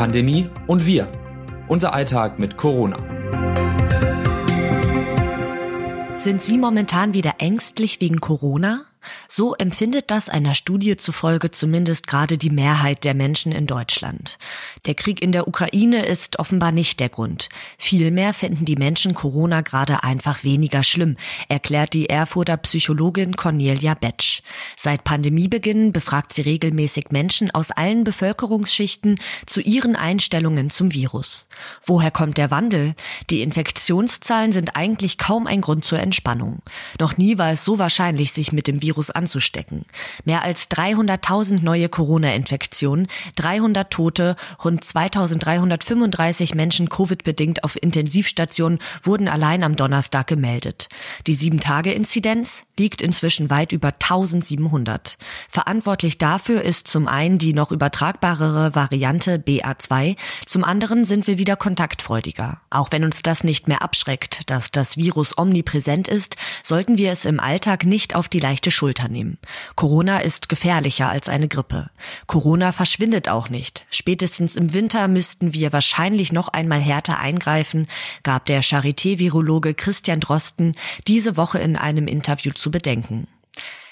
Pandemie und wir. Unser Alltag mit Corona. Sind Sie momentan wieder ängstlich wegen Corona? So empfindet das einer Studie zufolge zumindest gerade die Mehrheit der Menschen in Deutschland. Der Krieg in der Ukraine ist offenbar nicht der Grund. Vielmehr finden die Menschen Corona gerade einfach weniger schlimm, erklärt die Erfurter Psychologin Cornelia Betsch. Seit Pandemiebeginn befragt sie regelmäßig Menschen aus allen Bevölkerungsschichten zu ihren Einstellungen zum Virus. Woher kommt der Wandel? Die Infektionszahlen sind eigentlich kaum ein Grund zur Entspannung. Noch nie war es so wahrscheinlich, sich mit dem Virus Virus anzustecken. Mehr als 300.000 neue Corona-Infektionen, 300 Tote, rund 2.335 Menschen Covid-bedingt auf Intensivstationen wurden allein am Donnerstag gemeldet. Die 7-Tage-Inzidenz liegt inzwischen weit über 1700. Verantwortlich dafür ist zum einen die noch übertragbarere Variante BA2, zum anderen sind wir wieder kontaktfreudiger. Auch wenn uns das nicht mehr abschreckt, dass das Virus omnipräsent ist, sollten wir es im Alltag nicht auf die leichte Schulter nehmen. Corona ist gefährlicher als eine Grippe. Corona verschwindet auch nicht. Spätestens im Winter müssten wir wahrscheinlich noch einmal härter eingreifen, gab der Charité-Virologe Christian Drosten diese Woche in einem Interview zu bedenken.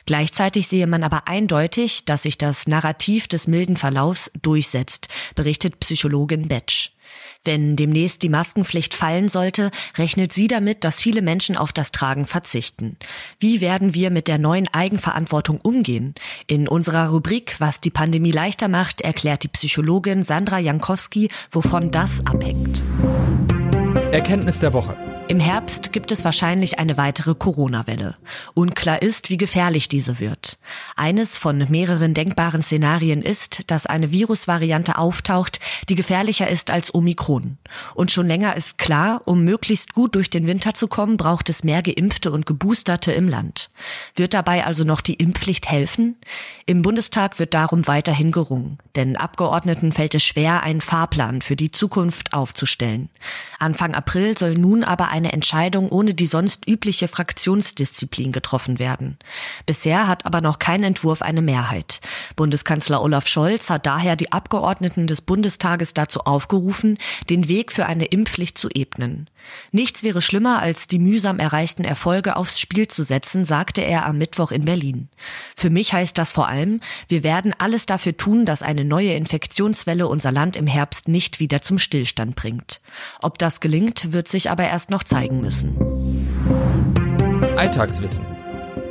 Gleichzeitig sehe man aber eindeutig, dass sich das Narrativ des milden Verlaufs durchsetzt, berichtet Psychologin Betsch. Wenn demnächst die Maskenpflicht fallen sollte, rechnet sie damit, dass viele Menschen auf das Tragen verzichten. Wie werden wir mit der neuen Eigenverantwortung umgehen? In unserer Rubrik Was die Pandemie leichter macht, erklärt die Psychologin Sandra Jankowski, wovon das abhängt. Erkenntnis der Woche. Im Herbst gibt es wahrscheinlich eine weitere Corona-Welle. Unklar ist, wie gefährlich diese wird. Eines von mehreren denkbaren Szenarien ist, dass eine Virusvariante auftaucht, die gefährlicher ist als Omikron. Und schon länger ist klar, um möglichst gut durch den Winter zu kommen, braucht es mehr Geimpfte und Geboosterte im Land. Wird dabei also noch die Impfpflicht helfen? Im Bundestag wird darum weiterhin gerungen. Denn Abgeordneten fällt es schwer, einen Fahrplan für die Zukunft aufzustellen. Anfang April soll nun aber eine Entscheidung ohne die sonst übliche Fraktionsdisziplin getroffen werden. Bisher hat aber noch kein Entwurf eine Mehrheit. Bundeskanzler Olaf Scholz hat daher die Abgeordneten des Bundestages dazu aufgerufen, den Weg für eine Impfpflicht zu ebnen. Nichts wäre schlimmer, als die mühsam erreichten Erfolge aufs Spiel zu setzen, sagte er am Mittwoch in Berlin. Für mich heißt das vor allem, wir werden alles dafür tun, dass eine neue Infektionswelle unser Land im Herbst nicht wieder zum Stillstand bringt. Ob das gelingt, wird sich aber erst noch zeigen müssen. Alltagswissen.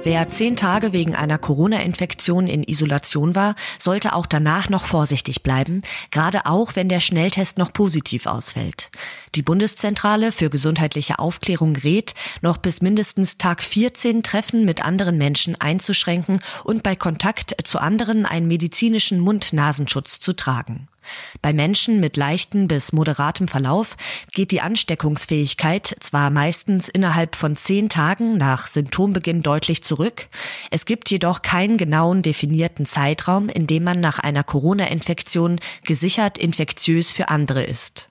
Wer zehn Tage wegen einer Corona-Infektion in Isolation war, sollte auch danach noch vorsichtig bleiben, gerade auch wenn der Schnelltest noch positiv ausfällt. Die Bundeszentrale für gesundheitliche Aufklärung rät, noch bis mindestens Tag 14 Treffen mit anderen Menschen einzuschränken und bei Kontakt zu anderen einen medizinischen Mund-Nasenschutz zu tragen. Bei Menschen mit leichten bis moderatem Verlauf geht die Ansteckungsfähigkeit zwar meistens innerhalb von zehn Tagen nach Symptombeginn deutlich zurück, es gibt jedoch keinen genauen definierten Zeitraum, in dem man nach einer Corona-Infektion gesichert infektiös für andere ist.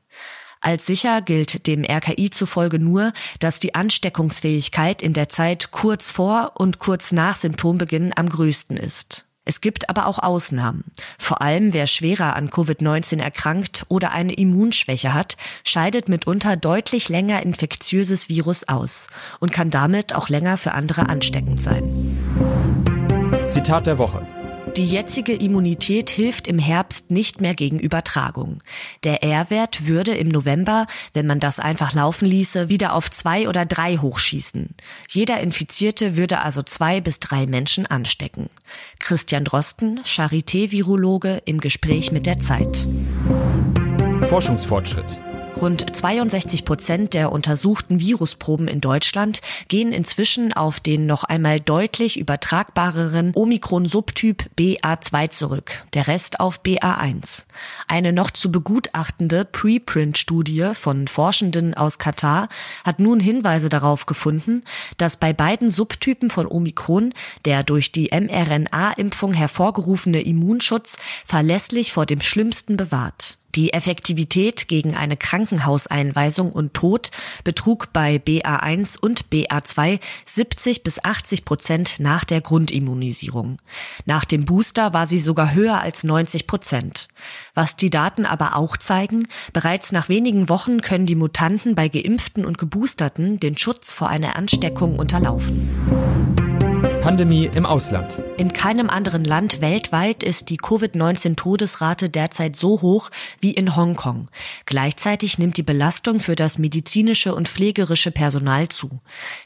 Als sicher gilt dem RKI zufolge nur, dass die Ansteckungsfähigkeit in der Zeit kurz vor und kurz nach Symptombeginn am größten ist. Es gibt aber auch Ausnahmen. Vor allem wer schwerer an Covid-19 erkrankt oder eine Immunschwäche hat, scheidet mitunter deutlich länger infektiöses Virus aus und kann damit auch länger für andere ansteckend sein. Zitat der Woche. Die jetzige Immunität hilft im Herbst nicht mehr gegen Übertragung. Der R-Wert würde im November, wenn man das einfach laufen ließe, wieder auf zwei oder drei hochschießen. Jeder Infizierte würde also zwei bis drei Menschen anstecken. Christian Drosten, Charité-Virologe im Gespräch mit der Zeit. Forschungsfortschritt. Rund 62 Prozent der untersuchten Virusproben in Deutschland gehen inzwischen auf den noch einmal deutlich übertragbareren Omikron-Subtyp BA2 zurück, der Rest auf BA1. Eine noch zu begutachtende Preprint-Studie von Forschenden aus Katar hat nun Hinweise darauf gefunden, dass bei beiden Subtypen von Omikron der durch die mRNA-Impfung hervorgerufene Immunschutz verlässlich vor dem Schlimmsten bewahrt. Die Effektivität gegen eine Krankenhauseinweisung und Tod betrug bei BA1 und BA2 70 bis 80 Prozent nach der Grundimmunisierung. Nach dem Booster war sie sogar höher als 90 Prozent. Was die Daten aber auch zeigen, bereits nach wenigen Wochen können die Mutanten bei Geimpften und Geboosterten den Schutz vor einer Ansteckung unterlaufen. Pandemie im Ausland. In keinem anderen Land weltweit ist die Covid-19-Todesrate derzeit so hoch wie in Hongkong. Gleichzeitig nimmt die Belastung für das medizinische und pflegerische Personal zu.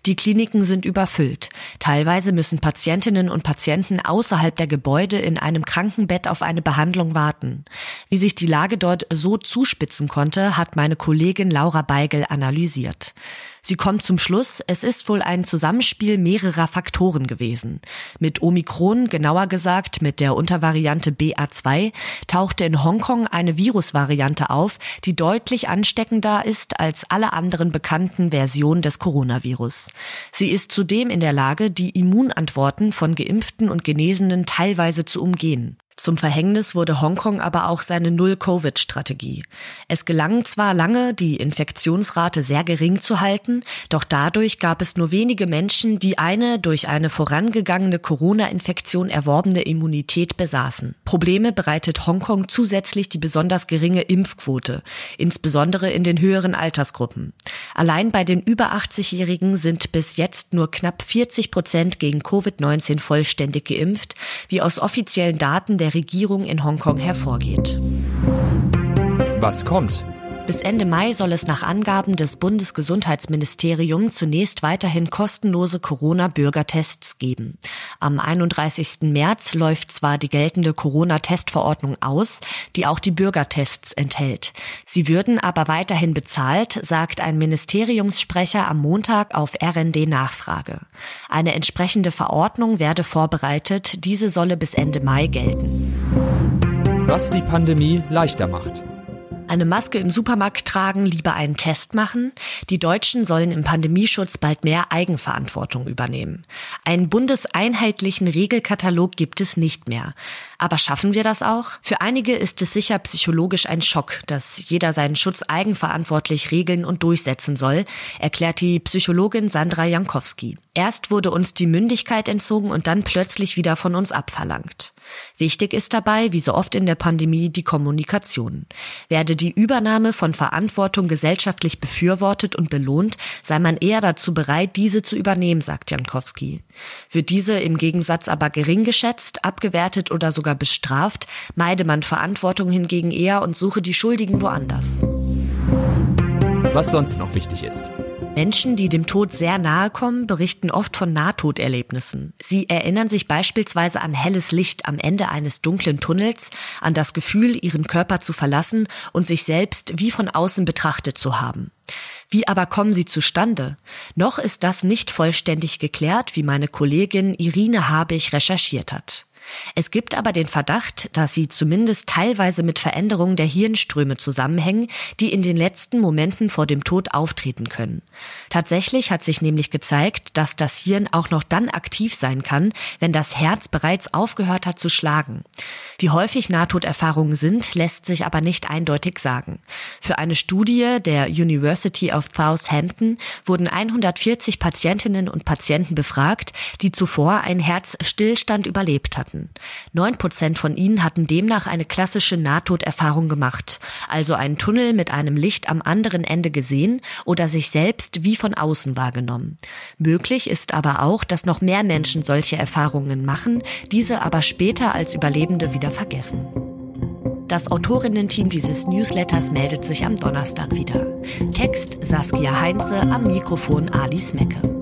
Die Kliniken sind überfüllt. Teilweise müssen Patientinnen und Patienten außerhalb der Gebäude in einem Krankenbett auf eine Behandlung warten. Wie sich die Lage dort so zuspitzen konnte, hat meine Kollegin Laura Beigel analysiert. Sie kommt zum Schluss, es ist wohl ein Zusammenspiel mehrerer Faktoren gewesen. Mit Omikron, genauer gesagt mit der Untervariante BA2, tauchte in Hongkong eine Virusvariante auf, die deutlich ansteckender ist als alle anderen bekannten Versionen des Coronavirus. Sie ist zudem in der Lage, die Immunantworten von Geimpften und Genesenen teilweise zu umgehen. Zum Verhängnis wurde Hongkong aber auch seine Null-Covid-Strategie. Es gelang zwar lange, die Infektionsrate sehr gering zu halten, doch dadurch gab es nur wenige Menschen, die eine durch eine vorangegangene Corona-Infektion erworbene Immunität besaßen. Probleme bereitet Hongkong zusätzlich die besonders geringe Impfquote, insbesondere in den höheren Altersgruppen. Allein bei den über 80-Jährigen sind bis jetzt nur knapp 40 Prozent gegen Covid-19 vollständig geimpft, wie aus offiziellen Daten der Regierung in Hongkong hervorgeht. Was kommt? Bis Ende Mai soll es nach Angaben des Bundesgesundheitsministeriums zunächst weiterhin kostenlose Corona-Bürgertests geben. Am 31. März läuft zwar die geltende Corona-Testverordnung aus, die auch die Bürgertests enthält. Sie würden aber weiterhin bezahlt, sagt ein Ministeriumssprecher am Montag auf RND Nachfrage. Eine entsprechende Verordnung werde vorbereitet, diese solle bis Ende Mai gelten. Was die Pandemie leichter macht eine Maske im Supermarkt tragen, lieber einen Test machen. Die Deutschen sollen im Pandemieschutz bald mehr Eigenverantwortung übernehmen. Einen bundeseinheitlichen Regelkatalog gibt es nicht mehr. Aber schaffen wir das auch? Für einige ist es sicher psychologisch ein Schock, dass jeder seinen Schutz eigenverantwortlich regeln und durchsetzen soll, erklärt die Psychologin Sandra Jankowski. Erst wurde uns die Mündigkeit entzogen und dann plötzlich wieder von uns abverlangt. Wichtig ist dabei, wie so oft in der Pandemie, die Kommunikation. Werde die Übernahme von Verantwortung gesellschaftlich befürwortet und belohnt, sei man eher dazu bereit, diese zu übernehmen, sagt Jankowski. Wird diese im Gegensatz aber gering geschätzt, abgewertet oder sogar bestraft, meide man Verantwortung hingegen eher und suche die Schuldigen woanders. Was sonst noch wichtig ist. Menschen, die dem Tod sehr nahe kommen, berichten oft von Nahtoderlebnissen. Sie erinnern sich beispielsweise an helles Licht am Ende eines dunklen Tunnels, an das Gefühl, ihren Körper zu verlassen und sich selbst wie von außen betrachtet zu haben. Wie aber kommen sie zustande? Noch ist das nicht vollständig geklärt, wie meine Kollegin Irine Habich recherchiert hat. Es gibt aber den Verdacht, dass sie zumindest teilweise mit Veränderungen der Hirnströme zusammenhängen, die in den letzten Momenten vor dem Tod auftreten können. Tatsächlich hat sich nämlich gezeigt, dass das Hirn auch noch dann aktiv sein kann, wenn das Herz bereits aufgehört hat zu schlagen. Wie häufig Nahtoderfahrungen sind, lässt sich aber nicht eindeutig sagen. Für eine Studie der University of Southampton wurden 140 Patientinnen und Patienten befragt, die zuvor einen Herzstillstand überlebt hatten hatten. Neun Prozent von ihnen hatten demnach eine klassische Nahtoderfahrung gemacht, also einen Tunnel mit einem Licht am anderen Ende gesehen oder sich selbst wie von außen wahrgenommen. Möglich ist aber auch, dass noch mehr Menschen solche Erfahrungen machen, diese aber später als Überlebende wieder vergessen. Das Autorinnen-Team dieses Newsletters meldet sich am Donnerstag wieder. Text Saskia Heinze, am Mikrofon Alice Mecke.